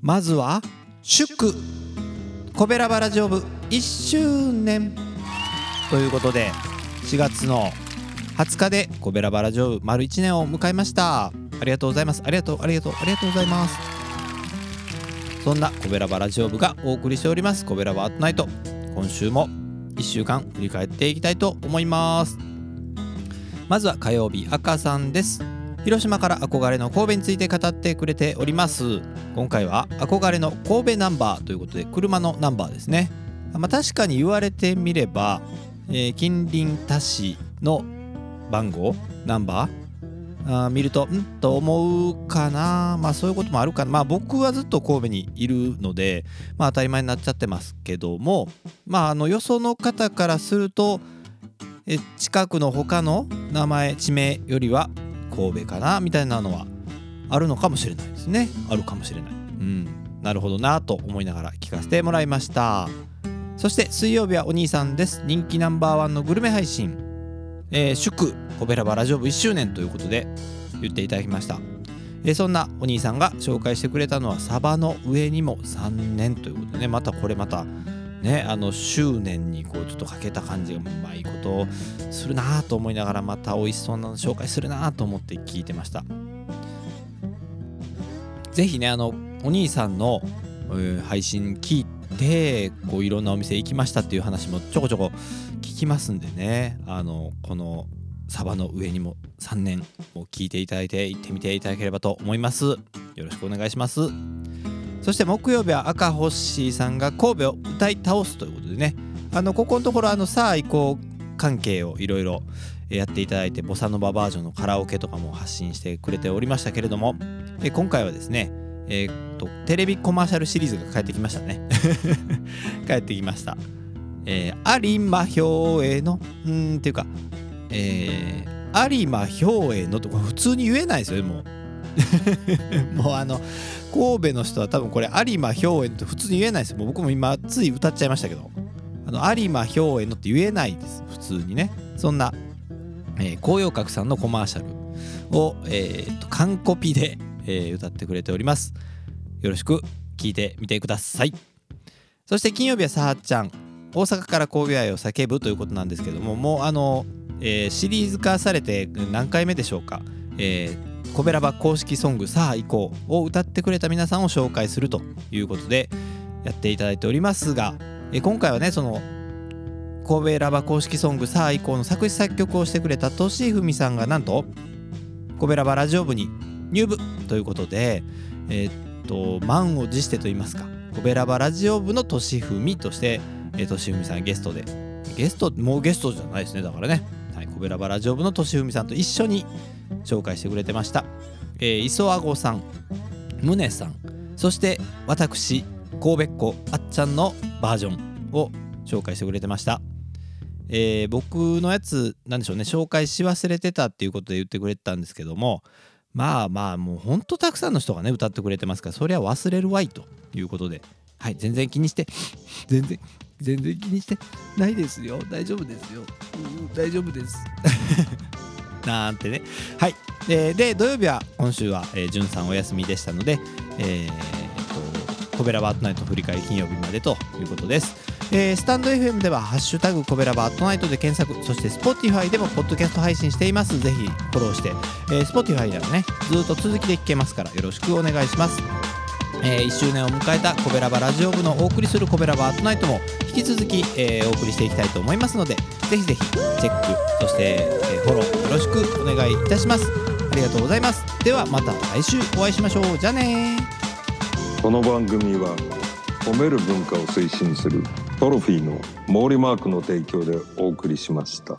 まずは祝。コベラバラジオ部1周年。ということで4月の20日でコベラバラジオ部丸1年を迎えました。ありがとうございます。ありがとうありがとうありがとうございます。そんなコベラバラジオ部がお送りしております。コベラバアットナイト。今週も1週間振り返っていきたいと思います。まずは火曜日赤さんです。広島から憧れの神戸について語ってくれております。今回は憧れの神戸ナンバーということで車のナンバーですね。まあ、確かに言われてみれば、えー、近隣他市の番号ナンバー。あ見るとん？と思うかな。まあそういうこともあるかな。まあ僕はずっと神戸にいるのでまあ当たり前になっちゃってますけどもまああのよその方からするとえ近くの他の名前地名よりは神戸かなみたいなのはあるのかもしれないですね。あるかもしれない。うん。なるほどなと思いながら聞かせてもらいました。そして水曜日はお兄さんです。人気ナンバーワンのグルメ配信、えー、祝コベラバラジオ部1周年ということで言っていただきました。え、そんなお兄さんが紹介してくれたのはサバの上にも3年ということでね。またこれまたねあの執念にこうちょっとかけた感じがうまいことをするなと思いながらまた美味しそうなの紹介するなと思って聞いてました。是非ねあのお兄さんの、えー、配信聞いてこういろんなお店行きましたっていう話もちょこちょこ聞きますんでね。あのこのサバの上にも3年を聞いていただいて行ってみていただければと思います。よろしくお願いします。そして木曜日は赤星さんが神戸を歌い倒すということでね。あのここのところあのさあ行こう関係をいろいろやっていただいてボサノババージョンのカラオケとかも発信してくれておりましたけれども今回はですねえー、っとテレビコマーシャルシリーズが帰ってきましたね。帰ってきました。えー、有馬兵衛のうんっていうかえー、有馬兵衛のとか普通に言えないですよもう。もうあの神戸の人は多分これ有馬兵衛って普通に言えないです。もう僕も今つい歌っちゃいましたけど。あの有馬兵衛のって言えないです。普通にね。そんな、えー、紅葉閣さんのコマーシャルを、えー、と完コピで、えー、歌ってくれております。よろしく聞いてみてください。そして金曜日はさはちゃん。大阪から神戸愛を叫ぶということなんですけどももうあの、えー、シリーズ化されて何回目でしょうか、えー、コベラバ公式ソング「さあ行こう」を歌ってくれた皆さんを紹介するということでやっていただいておりますが、えー、今回はねその神戸ラバ公式ソング「さあ行こう」の作詞作曲をしてくれたとしふみさんがなんと神戸ラバラジオ部に入部ということで、えー、っと満を持してと言いますかコベラバラジオ部のとしふみとしてえとしふみさんゲストでゲストもうゲストじゃないですねだからね、コベラバラジオ部のとしふみさんと一緒に紹介してくれてました、えー、磯あごさんむねさんそして私神戸っ子あっちゃんのバージョンを紹介してくれてました。えー、僕のやつなんでしょうね紹介し忘れてたっていうことで言ってくれてたんですけどもまあまあもうほんとたくさんの人がね歌ってくれてますからそりゃ忘れるわいということではい全然気にして全然全然気にしてないですよ。大丈夫ですよ、大丈夫です。なんてね。はい、えー、で土曜日は今週は、えー、じゅんさんお休みでしたのでえー、とコベラバートナイト振り返り金曜日までということです。えー、スタンド FM では「ハッシュタグコベラバートナイト」で検索そして Spotify でもポッドキャスト配信しています。ぜひフォローして、えー、Spotify ではねずっと続きで聞けますからよろしくお願いします。えー、1周年を迎えたコベラバラジオ部のお送りするコベラバートナイトも引き続き、えー、お送りしていきたいと思いますのでぜひぜひチェックそして、えー、フォローよろしくお願いいたします。ありがとうございます。ではまた来週お会いしましょう。じゃあねこの番組は褒める文化を推進するトロフィーの毛利マークの提供でお送りしました。